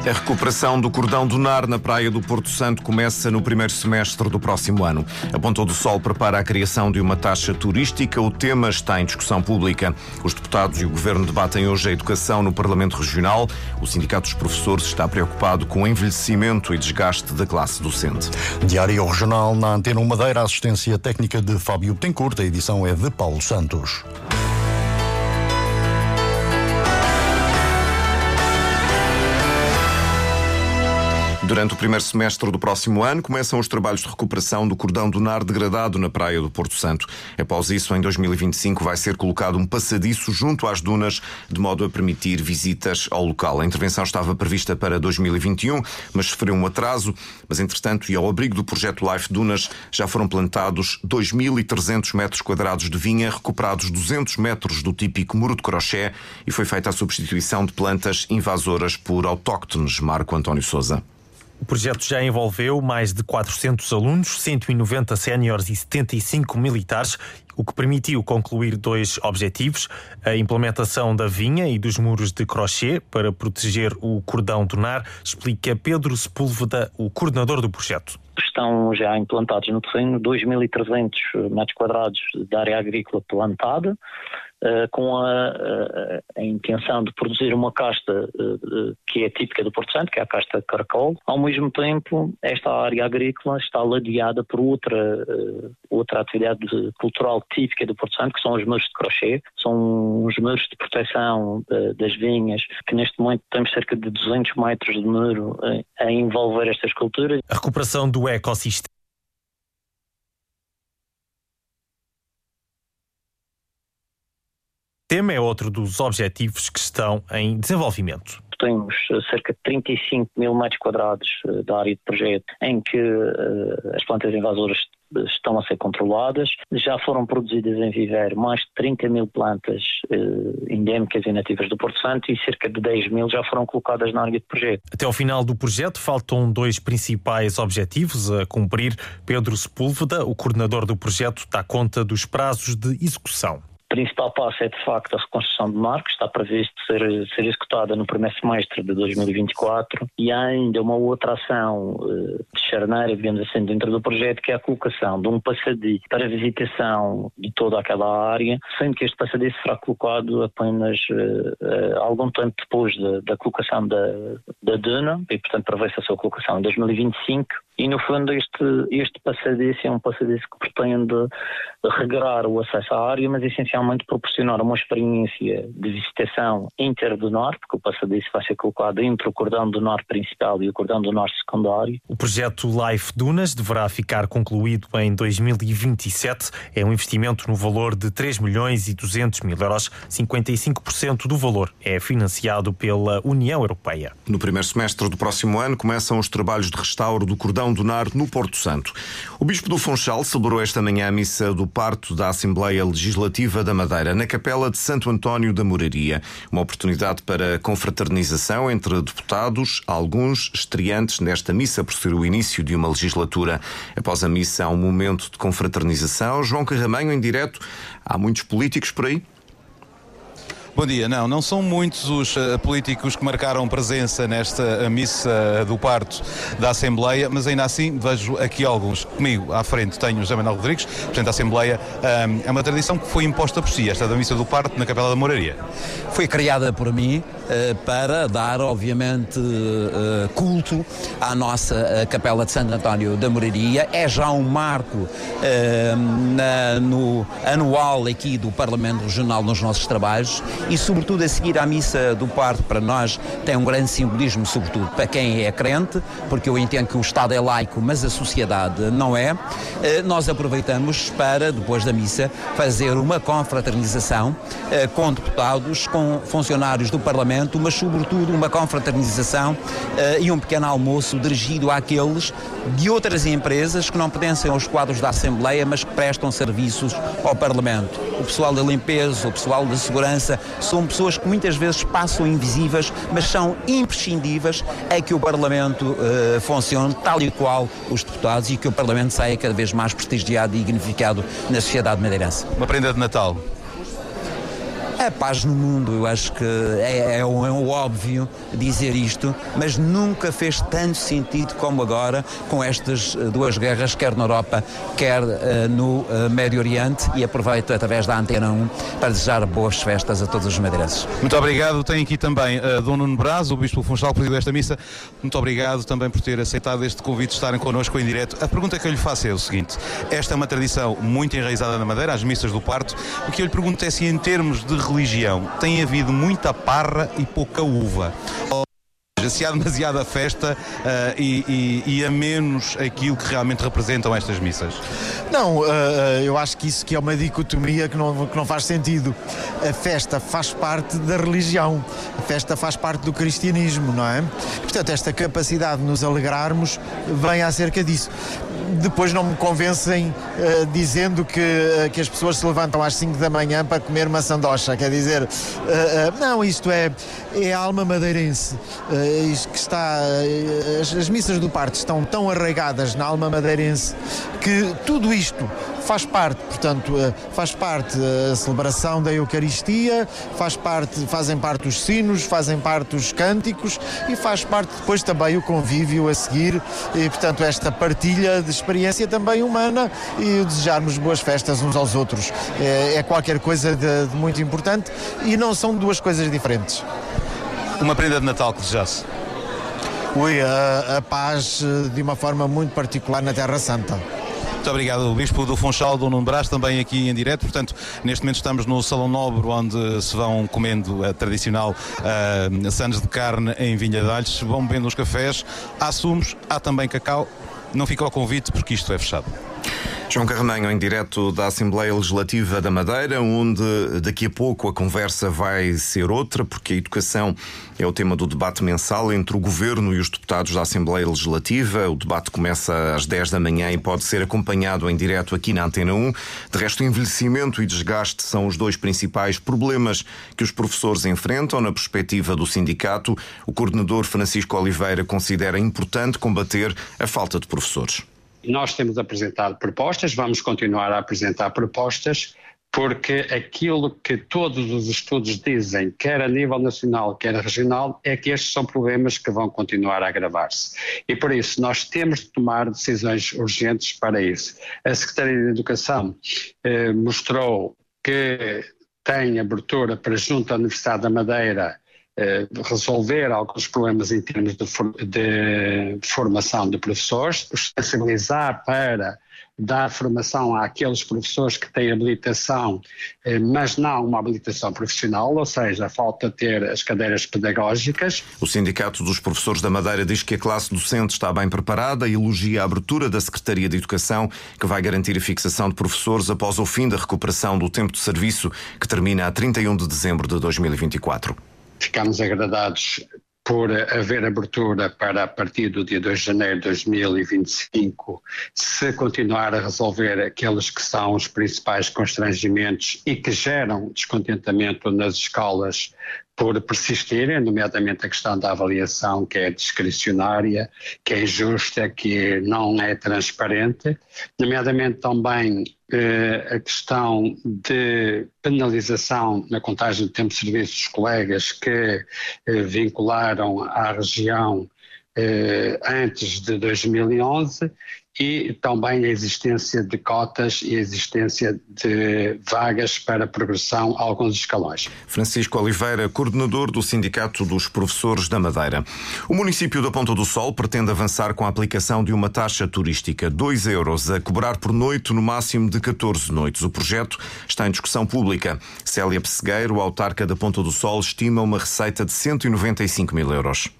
A recuperação do cordão do Nar na praia do Porto Santo começa no primeiro semestre do próximo ano. A Ponta do Sol prepara a criação de uma taxa turística. O tema está em discussão pública. Os deputados e o governo debatem hoje a educação no Parlamento Regional. O Sindicato dos Professores está preocupado com o envelhecimento e desgaste da classe docente. Diário Regional na Antena 1 Madeira, assistência técnica de Fábio Tencourt. A edição é de Paulo Santos. Durante o primeiro semestre do próximo ano, começam os trabalhos de recuperação do cordão do nar degradado na praia do Porto Santo. Após isso, em 2025, vai ser colocado um passadiço junto às dunas, de modo a permitir visitas ao local. A intervenção estava prevista para 2021, mas sofreu um atraso. Mas, entretanto, e ao abrigo do projeto Life Dunas, já foram plantados 2.300 metros quadrados de vinha, recuperados 200 metros do típico muro de crochê e foi feita a substituição de plantas invasoras por autóctones. Marco António Souza. O projeto já envolveu mais de 400 alunos, 190 séniores e 75 militares, o que permitiu concluir dois objetivos: a implementação da vinha e dos muros de crochê para proteger o cordão do nar, explica Pedro Sepúlveda, o coordenador do projeto. Estão já implantados no terreno 2.300 metros quadrados de área agrícola plantada, Uh, com a, a, a, intenção de produzir uma casta uh, que é típica do Porto Santo, que é a casta caracol. Ao mesmo tempo, esta área agrícola está ladeada por outra, outra atividade cultural típica do Porto Santo, que são os muros de crochê. São os muros de proteção das vinhas, que neste momento temos cerca de 200 metros de muro a envolver estas culturas. A recuperação do ecossistema tema é outro dos objetivos que estão em desenvolvimento. Temos eh, cerca de 35 mil metros quadrados eh, da área de projeto em que uh, as plantas invasoras estão a ser controladas. Já foram produzidas em viver mais de 30 mil plantas uh, endémicas e nativas do Porto Santo e cerca de 10 mil já foram colocadas na área de projeto. Até ao final do projeto faltam dois principais objetivos a cumprir. Pedro Sepúlveda, o coordenador do projeto, dá conta dos prazos de execução principal passo é, de facto, a reconstrução de mar, que está previsto ser, ser executada no primeiro semestre de 2024, e há ainda uma outra ação uh, de charneira, digamos assim, dentro do projeto, que é a colocação de um passadiço para visitação de toda aquela área, sendo que este passadiço será colocado apenas uh, uh, algum tempo depois de, da colocação da, da duna, e, portanto, prevê-se a sua colocação em 2025, e no fundo este, este passadiço é um passadiço que pretende regrar o acesso à área, mas essencialmente proporcionar uma experiência de visitação inteira do norte, porque o passadiço vai ser colocado entre o cordão do norte principal e o cordão do norte secundário. O projeto Life Dunas deverá ficar concluído em 2027. É um investimento no valor de 3 milhões e 200 mil euros. 55% do valor é financiado pela União Europeia. No primeiro semestre do próximo ano começam os trabalhos de restauro do cordão do Nar, no Porto Santo. O Bispo do Funchal celebrou esta manhã a missa do parto da Assembleia Legislativa da Madeira, na Capela de Santo António da Moraria. Uma oportunidade para confraternização entre deputados, alguns estreantes nesta missa por ser o início de uma legislatura. Após a missa, há um momento de confraternização. João Carramanho, em direto. Há muitos políticos por aí? Bom dia. Não, não são muitos os uh, políticos que marcaram presença nesta missa do parto da Assembleia, mas ainda assim vejo aqui alguns. Comigo, à frente, tenho José Manuel Rodrigues, Presidente da Assembleia. É uma tradição que foi imposta por si, esta da missa do parto na Capela da Moraria. Foi criada por mim para dar, obviamente, uh, culto à nossa Capela de Santo António da Moraria. É já um marco no anual aqui do Parlamento Regional nos nossos trabalhos e, sobretudo, a seguir à missa do parto, para nós, tem um grande simbolismo, sobretudo para quem é crente, porque eu entendo que o Estado é laico, mas a sociedade não é. Eh, nós aproveitamos para, depois da missa, fazer uma confraternização eh, com deputados, com funcionários do Parlamento Parlamento, mas sobretudo uma confraternização uh, e um pequeno almoço dirigido àqueles de outras empresas que não pertencem aos quadros da Assembleia, mas que prestam serviços ao Parlamento. O pessoal da limpeza, o pessoal da segurança, são pessoas que muitas vezes passam invisíveis, mas são imprescindíveis a que o Parlamento uh, funcione tal e qual os deputados e que o Parlamento saia cada vez mais prestigiado e dignificado na sociedade madeirense. Uma prenda de Natal. A paz no mundo, eu acho que é, é, um, é um óbvio dizer isto, mas nunca fez tanto sentido como agora com estas eh, duas guerras, quer na Europa, quer uh, no uh, Médio Oriente. E aproveito através da Antena 1 para desejar boas festas a todos os madeirenses. Muito obrigado. Tem aqui também uh, Dom Nuno Braz, o Bispo Funchal, presidiu esta missa. Muito obrigado também por ter aceitado este convite de estarem connosco em direto. A pergunta que eu lhe faço é o seguinte: esta é uma tradição muito enraizada na Madeira, as missas do parto. O que eu lhe pergunto é se, em termos de religião tem havido muita parra e pouca uva. Se há demasiada festa uh, e, e, e, a menos aquilo que realmente representam estas missas? Não, uh, eu acho que isso que é uma dicotomia que não, que não faz sentido. A festa faz parte da religião, a festa faz parte do cristianismo, não é? Portanto, esta capacidade de nos alegrarmos vem acerca disso depois não me convencem uh, dizendo que, uh, que as pessoas se levantam às 5 da manhã para comer uma sandocha. Quer dizer, uh, não, isto é, é a alma madeirense. que está. As, as, missas do parto estão tão arraigadas na alma madeirense que tudo isto faz parte, portanto, faz parte a celebração da Eucaristia, faz parte, fazem parte os sinos, fazem parte os cânticos e faz parte depois também o convívio a seguir e, portanto, esta partilha de experiência também humana e desejarmos boas festas uns aos outros. É, é qualquer coisa de, de muito importante e não são duas coisas diferentes. Uma prenda de Natal que desejasse? Ui, a, a paz eh, de uma forma muito particular na Terra Santa. Muito obrigado, Bispo do Funchal, do Nuno Brás, também aqui em direto. Portanto, neste momento estamos no Salão Nobre, onde se vão comendo a tradicional uh, sandes de carne em vinha de alhos, vão bebendo os cafés, há sumos, há também cacau. Não fica ao convite porque isto é fechado. João Carremanho, em direto da Assembleia Legislativa da Madeira, onde daqui a pouco a conversa vai ser outra, porque a educação é o tema do debate mensal entre o Governo e os deputados da Assembleia Legislativa. O debate começa às 10 da manhã e pode ser acompanhado em direto aqui na Antena 1. De resto, envelhecimento e desgaste são os dois principais problemas que os professores enfrentam. Na perspectiva do sindicato, o coordenador Francisco Oliveira considera importante combater a falta de professores. Nós temos apresentado propostas, vamos continuar a apresentar propostas, porque aquilo que todos os estudos dizem, quer a nível nacional, quer regional, é que estes são problemas que vão continuar a agravar-se. E por isso nós temos de tomar decisões urgentes para isso. A Secretaria de Educação eh, mostrou que tem abertura para junto à Universidade da Madeira resolver alguns problemas em termos de, de formação de professores, sensibilizar para dar formação àqueles professores que têm habilitação, eh, mas não uma habilitação profissional, ou seja, falta ter as cadeiras pedagógicas. O Sindicato dos Professores da Madeira diz que a classe docente está bem preparada e elogia a abertura da Secretaria de Educação, que vai garantir a fixação de professores após o fim da recuperação do tempo de serviço, que termina a 31 de dezembro de 2024 ficamos agradados por haver abertura para a partir do dia 2 de janeiro de 2025 se continuar a resolver aqueles que são os principais constrangimentos e que geram descontentamento nas escolas por persistirem, nomeadamente a questão da avaliação que é discricionária, que é injusta, que não é transparente, nomeadamente também eh, a questão de penalização na contagem de tempo de serviço dos colegas que eh, vincularam à região eh, antes de 2011 e também a existência de cotas e a existência de vagas para progressão a alguns escalões. Francisco Oliveira, coordenador do Sindicato dos Professores da Madeira. O município da Ponta do Sol pretende avançar com a aplicação de uma taxa turística, 2 euros, a cobrar por noite no máximo de 14 noites. O projeto está em discussão pública. Célia Pessegueiro, autarca da Ponta do Sol, estima uma receita de 195 mil euros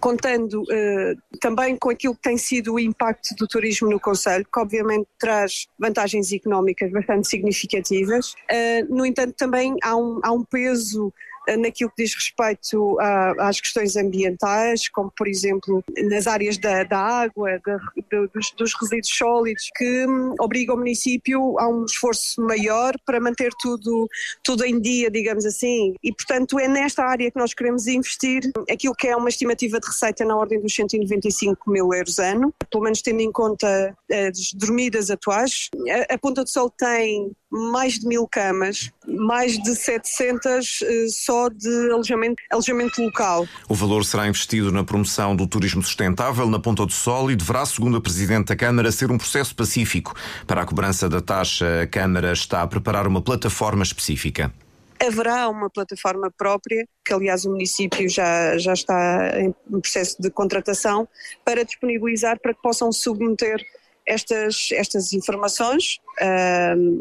contando uh, também com aquilo que tem sido o impacto do turismo no Conselho, que obviamente traz vantagens económicas bastante significativas. Uh, no entanto, também há um, há um peso naquilo que diz respeito às questões ambientais, como por exemplo nas áreas da, da água, da, dos, dos, resíduos sólidos, que hum, obriga o município a um esforço maior para manter tudo, tudo em dia, digamos assim. E portanto é nesta área que nós queremos investir aquilo que é uma estimativa de receita na ordem dos 195 mil euros ano, pelo menos tendo em conta as dormidas atuais. A, a Ponta do Sol tem mais de mil camas, mais de 700 eh, só de alojamento, alojamento local. O valor será investido na promoção do turismo sustentável na Ponta do Sol e deverá, segundo a Presidente da Câmara, ser um processo pacífico. Para a cobrança da taxa, a Câmara está a preparar uma plataforma específica haverá uma plataforma própria, que aliás o município já, já está em processo de contratação, para disponibilizar para que possam submeter estas, estas informações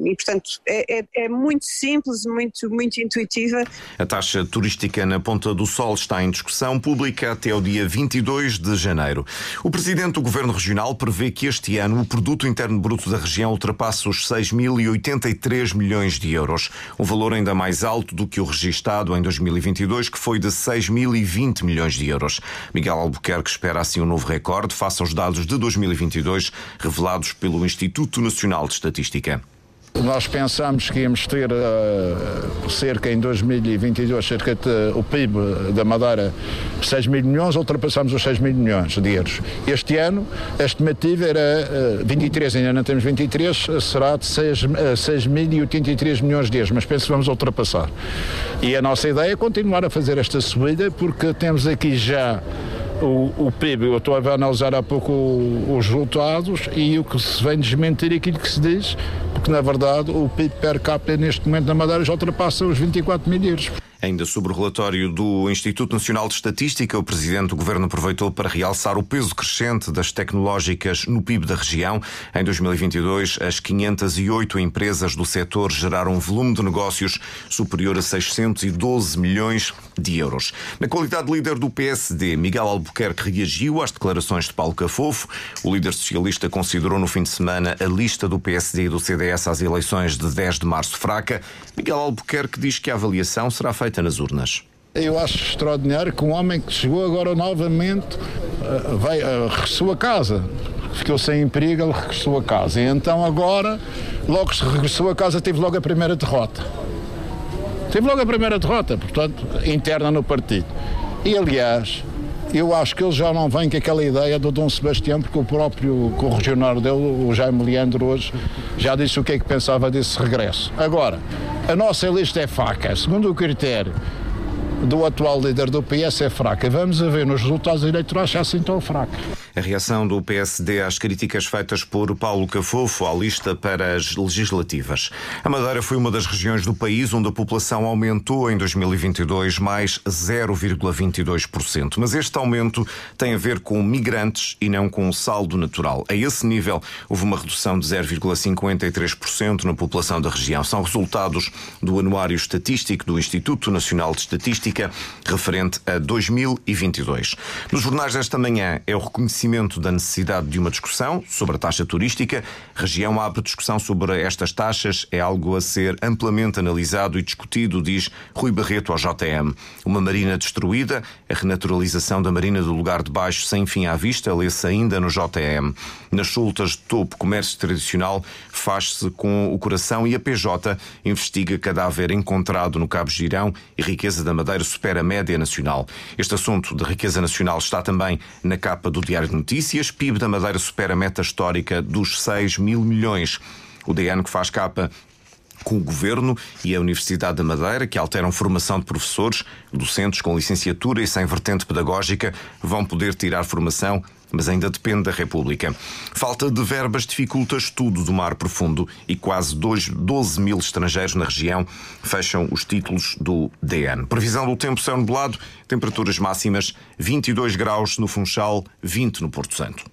e, portanto, é, é, é, muito simples, muito, muito intuitiva. A taxa turística na Ponta do Sol está em discussão pública até o dia 22 de janeiro. O presidente do Governo Regional prevê que este ano o produto interno bruto da região ultrapasse os 6.083 milhões de euros, um valor ainda mais alto do que o registado em 2022, que foi de 6.020 milhões de euros. Miguel Albuquerque espera assim um novo recorde face aos dados de 2022 revelados pelo Instituto Nacional de Estatística. Nós pensamos que íamos ter uh, cerca em 2022, cerca de, o PIB da Madeira 6 mil milhões, ultrapassamos os 6 mil milhões de euros. Este ano a estimativa era uh, 23, ainda não temos 23, será de 6, uh, 6.083 milhões de euros, mas penso que vamos ultrapassar. E a nossa ideia é continuar a fazer esta subida porque temos aqui já o, o PIB, eu estou a analisar há pouco os resultados e o que se vem desmentir aquilo que se diz, porque na verdade o PIB per capita neste momento na Madeira já ultrapassa os 24 mil euros. Ainda sobre o relatório do Instituto Nacional de Estatística, o Presidente do Governo aproveitou para realçar o peso crescente das tecnológicas no PIB da região. Em 2022, as 508 empresas do setor geraram um volume de negócios superior a 612 milhões de euros. Na qualidade de líder do PSD, Miguel Albuquerque reagiu às declarações de Paulo Cafofo. O líder socialista considerou no fim de semana a lista do PSD e do CDS às eleições de 10 de março fraca. Miguel Albuquerque diz que a avaliação será feita feita nas urnas. Eu acho extraordinário que um homem que chegou agora novamente uh, vai, uh, regressou a casa. Ficou sem emprego, ele regressou a casa. E então agora, logo que regressou a casa, teve logo a primeira derrota. Teve logo a primeira derrota, portanto, interna no partido. E aliás, eu acho que ele já não vem com aquela ideia do Dom Sebastião, porque o próprio corregionário dele, o Jaime Leandro, hoje já disse o que é que pensava desse regresso. Agora, a nossa lista é faca, segundo o critério do atual líder do PS é fraca. Vamos ver nos resultados eleitorais se é assim tão fraca. A reação do PSD às críticas feitas por Paulo Cafofo à lista para as legislativas. A Madeira foi uma das regiões do país onde a população aumentou em 2022 mais 0,22%. Mas este aumento tem a ver com migrantes e não com o saldo natural. A esse nível, houve uma redução de 0,53% na população da região. São resultados do Anuário Estatístico do Instituto Nacional de Estatística referente a 2022. Nos jornais desta manhã é o reconhecimento reconhecimento da necessidade de uma discussão sobre a taxa turística. Região abre discussão sobre estas taxas. É algo a ser amplamente analisado e discutido, diz Rui Barreto ao JM. Uma marina destruída, a renaturalização da marina do lugar de baixo sem fim à vista, lê-se ainda no JM. Nas sultas de topo, comércio tradicional faz-se com o coração e a PJ investiga cadáver encontrado no Cabo Girão e riqueza da madeira supera a média nacional. Este assunto de riqueza nacional está também na capa do Diário Notícias. PIB da Madeira supera a meta histórica dos 6 mil milhões. O DN que faz capa com o Governo e a Universidade da Madeira, que alteram formação de professores, docentes com licenciatura e sem vertente pedagógica, vão poder tirar formação mas ainda depende da República. Falta de verbas dificulta estudo do mar profundo e quase 12 mil estrangeiros na região fecham os títulos do DN. Previsão do tempo céu nublado, temperaturas máximas 22 graus no Funchal, 20 no Porto Santo.